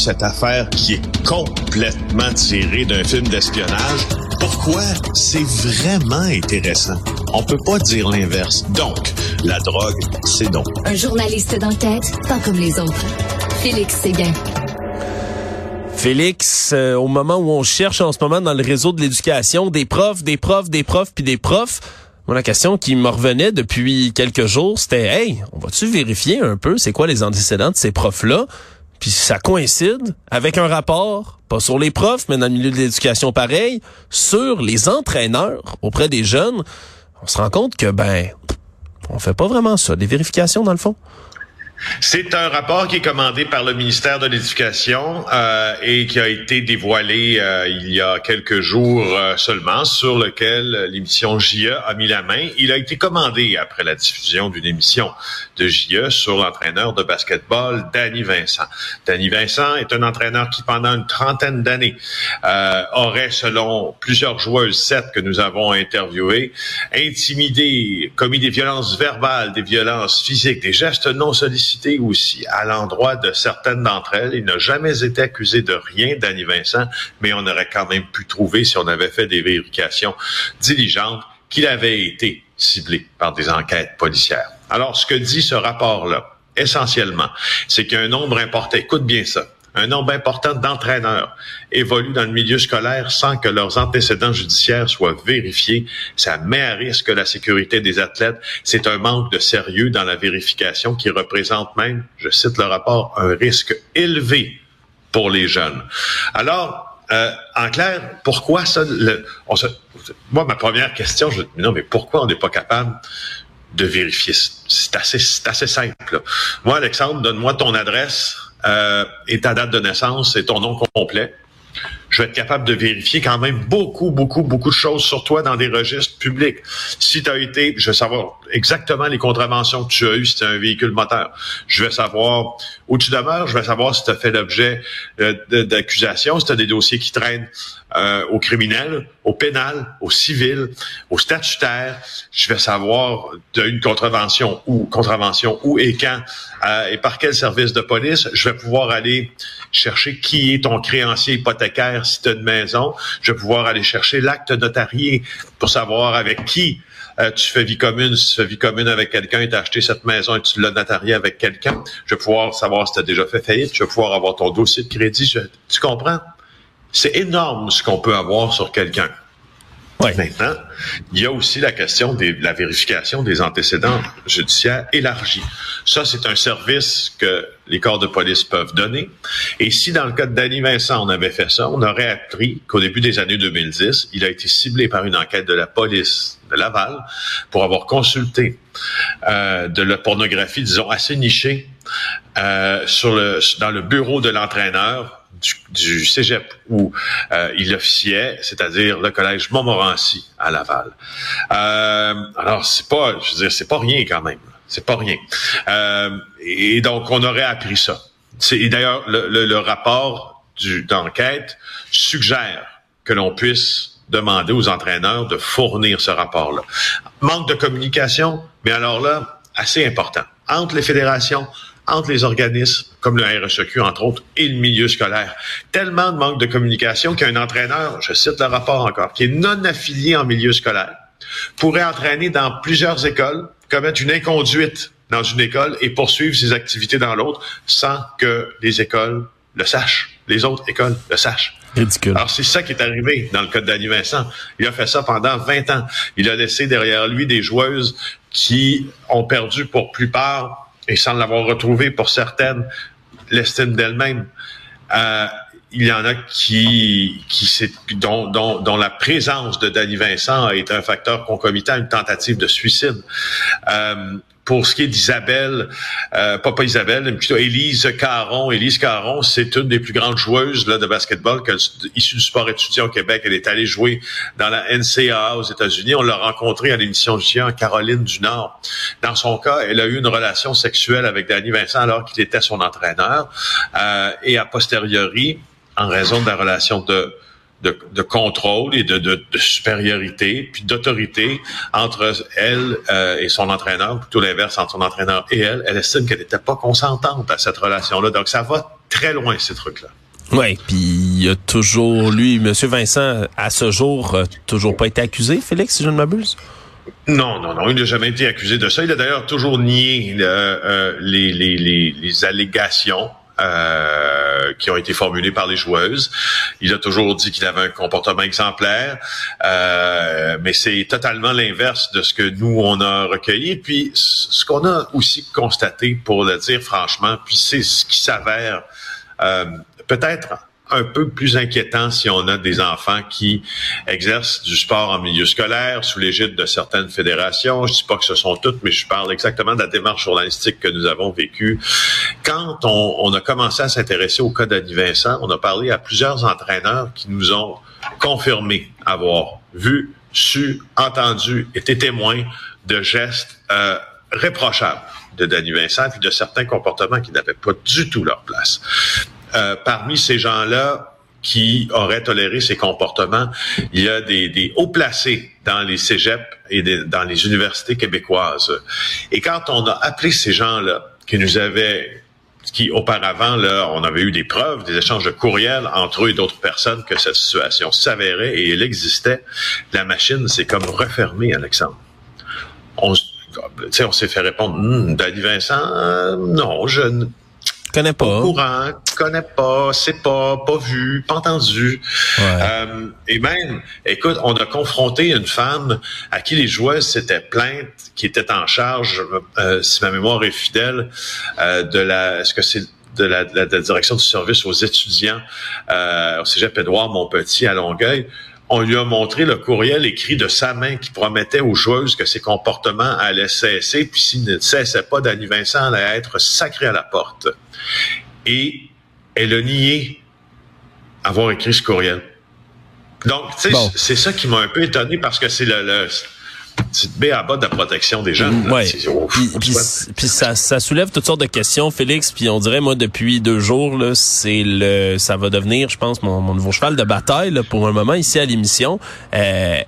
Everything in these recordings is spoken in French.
cette affaire qui est complètement tirée d'un film d'espionnage, pourquoi c'est vraiment intéressant? On peut pas dire l'inverse. Donc, la drogue, c'est donc. Un journaliste d'enquête, pas comme les autres. Félix Séguin. Félix, euh, au moment où on cherche en ce moment dans le réseau de l'éducation des profs, des profs, des profs, puis des profs, moi, la question qui me revenait depuis quelques jours, c'était, hey, on va-tu vérifier un peu c'est quoi les antécédents de ces profs-là? Puis ça coïncide avec un rapport, pas sur les profs, mais dans le milieu de l'éducation pareil, sur les entraîneurs auprès des jeunes. On se rend compte que, ben, on fait pas vraiment ça, des vérifications dans le fond. C'est un rapport qui est commandé par le ministère de l'Éducation euh, et qui a été dévoilé euh, il y a quelques jours euh, seulement, sur lequel l'émission JE a mis la main. Il a été commandé après la diffusion d'une émission de JE sur l'entraîneur de basketball, Danny Vincent. Danny Vincent est un entraîneur qui, pendant une trentaine d'années, aurait, selon plusieurs joueuses, sept que nous avons interviewées, intimidé, commis des violences verbales, des violences physiques, des gestes non sollicités aussi à l'endroit de certaines d'entre elles. Il n'a jamais été accusé de rien, Danny Vincent, mais on aurait quand même pu trouver, si on avait fait des vérifications diligentes, qu'il avait été ciblé par des enquêtes policières. Alors, ce que dit ce rapport-là, essentiellement, c'est qu'il y a un nombre important, écoute bien ça, un nombre important d'entraîneurs évoluent dans le milieu scolaire sans que leurs antécédents judiciaires soient vérifiés. Ça met à risque la sécurité des athlètes. C'est un manque de sérieux dans la vérification qui représente même, je cite le rapport, un risque élevé pour les jeunes. Alors, euh, en clair, pourquoi ça? moi, ma première question, je non, mais pourquoi on n'est pas capable de vérifier? C'est assez, c'est assez simple. Moi, Alexandre, donne-moi ton adresse euh, et ta date de naissance et ton nom complet. Je vais être capable de vérifier quand même beaucoup, beaucoup, beaucoup de choses sur toi dans des registres publics. Si tu as été, je vais savoir exactement les contraventions que tu as eues si tu un véhicule moteur. Je vais savoir où tu demeures. Je vais savoir si tu as fait l'objet euh, d'accusations, si tu as des dossiers qui traînent euh, au criminel, au pénal, au civil, au statutaire. Je vais savoir de une contravention ou contravention où et quand euh, et par quel service de police. Je vais pouvoir aller chercher qui est ton créancier hypothécaire si tu as une maison. Je vais pouvoir aller chercher l'acte notarié pour savoir avec qui euh, tu fais vie commune, tu fais vie commune avec quelqu'un tu as acheté cette maison et tu l'as notarié avec quelqu'un. Je vais pouvoir savoir si tu as déjà fait faillite. Je vais pouvoir avoir ton dossier de crédit. tu comprends? C'est énorme ce qu'on peut avoir sur quelqu'un. Maintenant, il y a aussi la question de la vérification des antécédents judiciaires élargis. Ça, c'est un service que les corps de police peuvent donner. Et si dans le cas de Danny Vincent, on avait fait ça, on aurait appris qu'au début des années 2010, il a été ciblé par une enquête de la police de Laval pour avoir consulté euh, de la pornographie, disons, assez nichée euh, dans le bureau de l'entraîneur du, cégep où euh, il officiait, c'est-à-dire le collège Montmorency à Laval. Euh, alors c'est pas, je veux dire, c'est pas rien quand même. C'est pas rien. Euh, et donc on aurait appris ça. Et d'ailleurs le, le, rapport d'enquête suggère que l'on puisse demander aux entraîneurs de fournir ce rapport-là. Manque de communication, mais alors là, assez important entre les fédérations, entre les organismes comme le RSEQ, entre autres, et le milieu scolaire. Tellement de manque de communication qu'un entraîneur, je cite le rapport encore, qui est non affilié en milieu scolaire, pourrait entraîner dans plusieurs écoles, commettre une inconduite dans une école et poursuivre ses activités dans l'autre sans que les écoles le sachent, les autres écoles le sachent. Ridicule. Alors, c'est ça qui est arrivé dans le cas de Danny Vincent. Il a fait ça pendant 20 ans. Il a laissé derrière lui des joueuses qui ont perdu pour plupart et sans l'avoir retrouvé pour certaines, l'estime d'elle-même. Euh, il y en a qui, qui dont, dont, dont, la présence de Danny Vincent a été un facteur concomitant à une tentative de suicide. Euh, pour ce qui est d'Isabelle, euh, pas, pas Isabelle, mais plutôt Élise Caron. Élise Caron, c'est une des plus grandes joueuses là, de basketball que, issue du sport étudiant au Québec. Elle est allée jouer dans la NCAA aux États-Unis. On l'a rencontrée à l'émission de en Caroline du Nord. Dans son cas, elle a eu une relation sexuelle avec Danny Vincent alors qu'il était son entraîneur. Euh, et a posteriori, en raison de la relation de de, de, contrôle et de, de, de supériorité, puis d'autorité entre elle euh, et son entraîneur, plutôt l'inverse entre son entraîneur et elle. Elle estime qu'elle n'était pas consentante à cette relation-là. Donc, ça va très loin, ces trucs-là. Oui, puis il y a toujours, lui, M. Vincent, à ce jour, toujours pas été accusé, Félix, si je ne m'abuse? Non, non, non, il n'a jamais été accusé de ça. Il a d'ailleurs toujours nié euh, les, les, les, les, allégations euh, qui ont été formulées par les joueuses. Il a toujours dit qu'il avait un comportement exemplaire, euh, mais c'est totalement l'inverse de ce que nous, on a recueilli. Puis ce qu'on a aussi constaté, pour le dire franchement, puis c'est ce qui s'avère euh, peut-être un peu plus inquiétant si on a des enfants qui exercent du sport en milieu scolaire sous l'égide de certaines fédérations. Je dis pas que ce sont toutes, mais je parle exactement de la démarche journalistique que nous avons vécue. Quand on, on a commencé à s'intéresser au cas d'Annie Vincent, on a parlé à plusieurs entraîneurs qui nous ont confirmé avoir vu, su, entendu, été témoins de gestes euh, réprochables de Danny Vincent et de certains comportements qui n'avaient pas du tout leur place. Euh, parmi ces gens-là qui auraient toléré ces comportements, il y a des, des hauts placés dans les cégeps et dans les universités québécoises. Et quand on a appelé ces gens-là, qui nous avaient qui auparavant, là, on avait eu des preuves, des échanges de courriels entre eux et d'autres personnes que cette situation s'avérait et elle existait. La machine s'est comme refermée, Alexandre. On, s'est fait répondre, hm, Vincent, non, je Connais pas. Au courant, connais pas, c'est pas, pas vu, pas entendu. Euh, et même, écoute, on a confronté une femme à qui les joueuses s'étaient plaintes, qui était en charge, euh, si ma mémoire est fidèle, euh, de la, est-ce que c'est de la, de la, direction du service aux étudiants euh, au Cégep Édouard Montpetit à Longueuil on lui a montré le courriel écrit de sa main qui promettait aux joueuses que ses comportements allaient cesser, puis s'il ne cessait pas, Danny Vincent allait être sacré à la porte. Et elle a nié avoir écrit ce courriel. Donc, c'est ça qui m'a un peu étonné parce que c'est le, le B à bas de la protection des jeunes. Ouais. Puis, ça, ça, soulève toutes sortes de questions, Félix. Puis on dirait, moi, depuis deux jours, là, c'est le, ça va devenir, je pense, mon, mon nouveau cheval de bataille là, pour un moment ici à l'émission. Euh,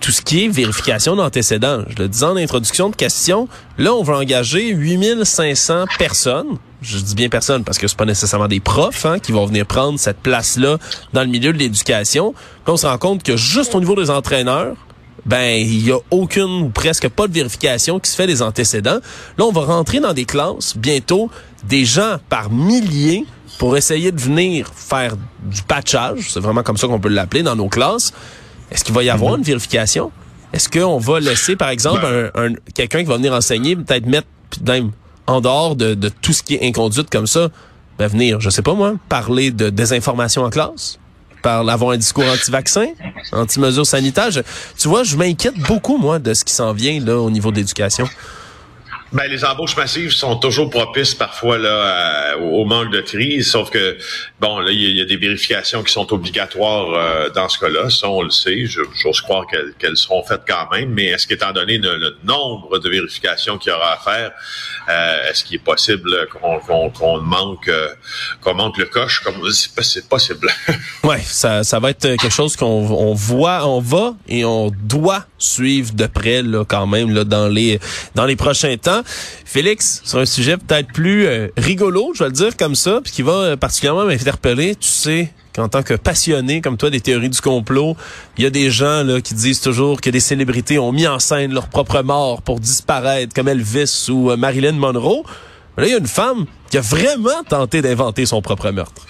tout ce qui est vérification d'antécédents. Je le disais en introduction de question, là, on va engager 8500 personnes. Je dis bien personnes parce que c'est pas nécessairement des profs hein, qui vont venir prendre cette place-là dans le milieu de l'éducation. Là, on se rend compte que juste au niveau des entraîneurs, ben il y a aucune ou presque pas de vérification qui se fait des antécédents. Là, on va rentrer dans des classes bientôt des gens par milliers pour essayer de venir faire du patchage, c'est vraiment comme ça qu'on peut l'appeler dans nos classes. Est-ce qu'il va y avoir mhm. une vérification? Est-ce qu'on va laisser par exemple ben. un, quelqu'un qui va venir enseigner peut-être mettre même en dehors de, de tout ce qui est inconduite comme ça, ben venir, je sais pas moi, parler de désinformation en classe? Par avoir un discours anti-vaccin, anti-mesures sanitaires. tu vois, je m'inquiète beaucoup, moi, de ce qui s'en vient là au niveau de. Ben, les embauches massives sont toujours propices parfois là au manque de tri, sauf que bon là il y, a des vérifications qui sont obligatoires euh, dans ce cas-là, ça on le sait, j'ose croire qu'elles seront faites quand même, mais est-ce qu'étant donné le, nombre de vérifications qu'il y aura à faire, euh, est-ce qu'il est possible qu'on manque euh, qu'on manque le coche? Comme c'est possible. ouais, ça ça va être quelque chose qu'on on voit, on va et on doit suivre de près là quand même là dans les dans les prochains temps. Félix, sur un sujet peut-être plus euh, rigolo, je vais le dire comme ça, puis qui va euh, particulièrement m'interpeller, tu sais qu'en tant que passionné comme toi des théories du complot, il y a des gens là qui disent toujours que des célébrités ont mis en scène leur propre mort pour disparaître comme Elvis ou euh, Marilyn Monroe. là, il y a une femme qui a vraiment tenté d'inventer son propre meurtre.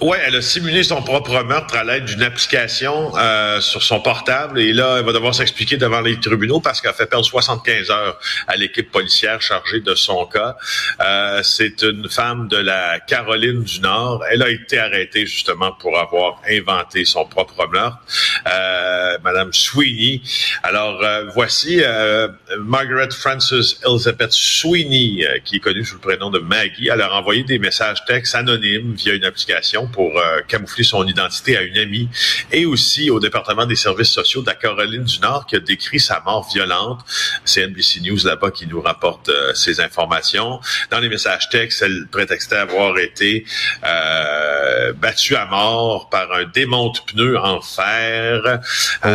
Oui, elle a simulé son propre meurtre à l'aide d'une application euh, sur son portable et là, elle va devoir s'expliquer devant les tribunaux parce qu'elle a fait perdre 75 heures à l'équipe policière chargée de son cas. Euh, c'est une femme de la Caroline du Nord. Elle a été arrêtée justement pour avoir inventé son propre meurtre. Euh, Madame Sweeney. Alors, euh, voici euh, Margaret Frances Elizabeth Sweeney, qui est connue sous le prénom de Maggie. Elle a envoyé des messages textes anonymes via une application pour euh, camoufler son identité à une amie et aussi au département des services sociaux de la Caroline du Nord qui a décrit sa mort violente. C'est NBC News là-bas qui nous rapporte euh, ces informations. Dans les messages textes, elle prétextait avoir été euh, battue à mort par un démonte-pneu en fer. Oh.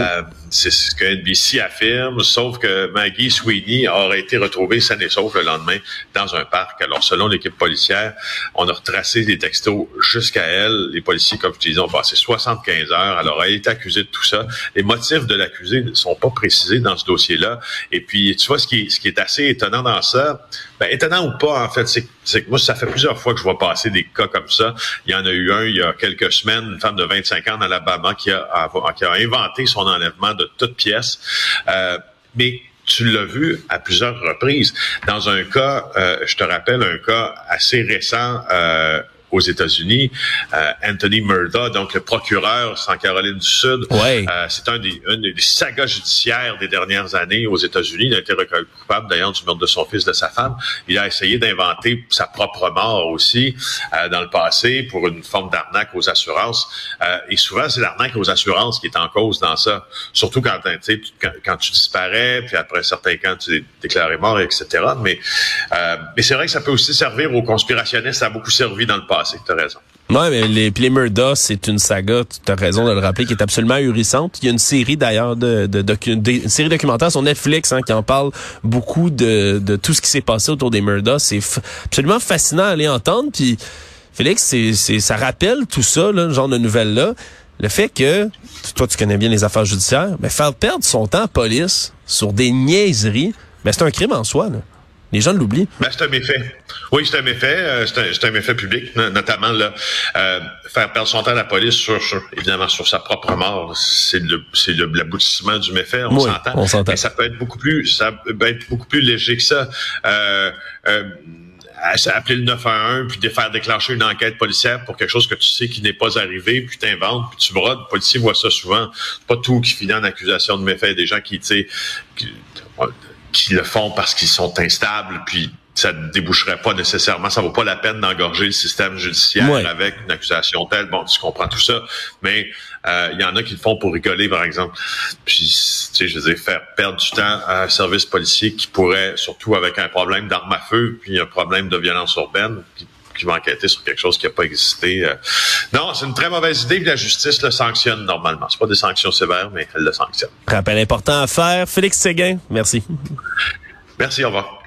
C'est ce que NBC affirme, sauf que Maggie Sweeney aurait été retrouvée saine et sauve le lendemain dans un parc. Alors, selon l'équipe policière, on a retracé des textos jusqu'à elle. Les policiers, comme je disais, ont passé 75 heures. Alors, elle est accusée de tout ça. Les motifs de l'accusé ne sont pas précisés dans ce dossier-là. Et puis, tu vois, ce qui, ce qui est assez étonnant dans ça, ben, étonnant ou pas, en fait, c'est que moi, ça fait plusieurs fois que je vois passer des cas comme ça. Il y en a eu un il y a quelques semaines, une femme de 25 ans dans l'Alabama qui a, qui a inventé son enlèvement de toutes pièces. Euh, mais tu l'as vu à plusieurs reprises. Dans un cas, euh, je te rappelle un cas assez récent euh, aux États-Unis. Euh, Anthony Murda, donc le procureur en Caroline du Sud, ouais. euh, c'est un des, une des sagas judiciaires des dernières années aux États-Unis. Il a été reconnu coupable d'ailleurs du meurtre de son fils, de sa femme. Il a essayé d'inventer sa propre mort aussi euh, dans le passé pour une forme d'arnaque aux assurances. Euh, et souvent, c'est l'arnaque aux assurances qui est en cause dans ça. Surtout quand, quand, quand tu disparais, puis après certains cas, tu es déclaré mort, etc. Mais, euh, mais c'est vrai que ça peut aussi servir aux conspirationnistes. Ça a beaucoup servi dans le passé c'est tu as raison. Ouais, mais les, Murdoch, c'est une saga, tu as raison de le rappeler, qui est absolument ahurissante. Il y a une série d'ailleurs de, de, de, une série documentaire sur Netflix hein, qui en parle beaucoup de, tout ce qui s'est passé autour des Murdoch. C'est absolument fascinant à aller entendre. Puis Félix, ça rappelle tout ça, là, genre de nouvelles là. Le fait que toi tu connais bien les affaires judiciaires, mais faire perdre son temps à police sur des niaiseries, ben c'est un crime en soi. Les gens l'oublient. Ben, c'est un méfait. Oui, c'est un méfait. Euh, c'est un, un, méfait public, notamment là, euh, faire perdre son temps à la police sur, évidemment sur sa propre mort. C'est le, c'est l'aboutissement du méfait. On s'entend. On s'entend. Mais ça peut être beaucoup plus, ça peut être beaucoup plus léger que ça. Euh, euh, appeler le 911 puis de faire déclencher une enquête policière pour quelque chose que tu sais qui n'est pas arrivé, puis t'inventes, puis tu brodes. Le policier voit ça souvent. pas tout qui finit en accusation de méfait. Des gens qui, tu sais, qui le font parce qu'ils sont instables, puis ça ne déboucherait pas nécessairement, ça vaut pas la peine d'engorger le système judiciaire avec une accusation telle. Bon, tu comprends tout ça, mais euh, il y en a qui le font pour rigoler, par exemple. Puis, tu sais, je veux dire, faire perdre du temps à un service policier qui pourrait, surtout avec un problème d'armes à feu, puis un problème de violence urbaine, qui qui va enquêter sur quelque chose qui n'a pas existé. Euh. Non, c'est une très mauvaise idée. La justice le sanctionne normalement. C'est pas des sanctions sévères, mais elle le sanctionne. Rappel important à faire. Félix Séguin, merci. Merci, au revoir.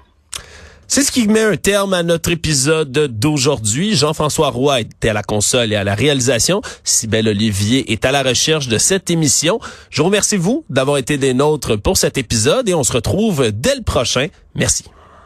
C'est ce qui met un terme à notre épisode d'aujourd'hui. Jean-François Roy était à la console et à la réalisation. Sybelle Olivier est à la recherche de cette émission. Je vous remercie, vous, d'avoir été des nôtres pour cet épisode et on se retrouve dès le prochain. Merci.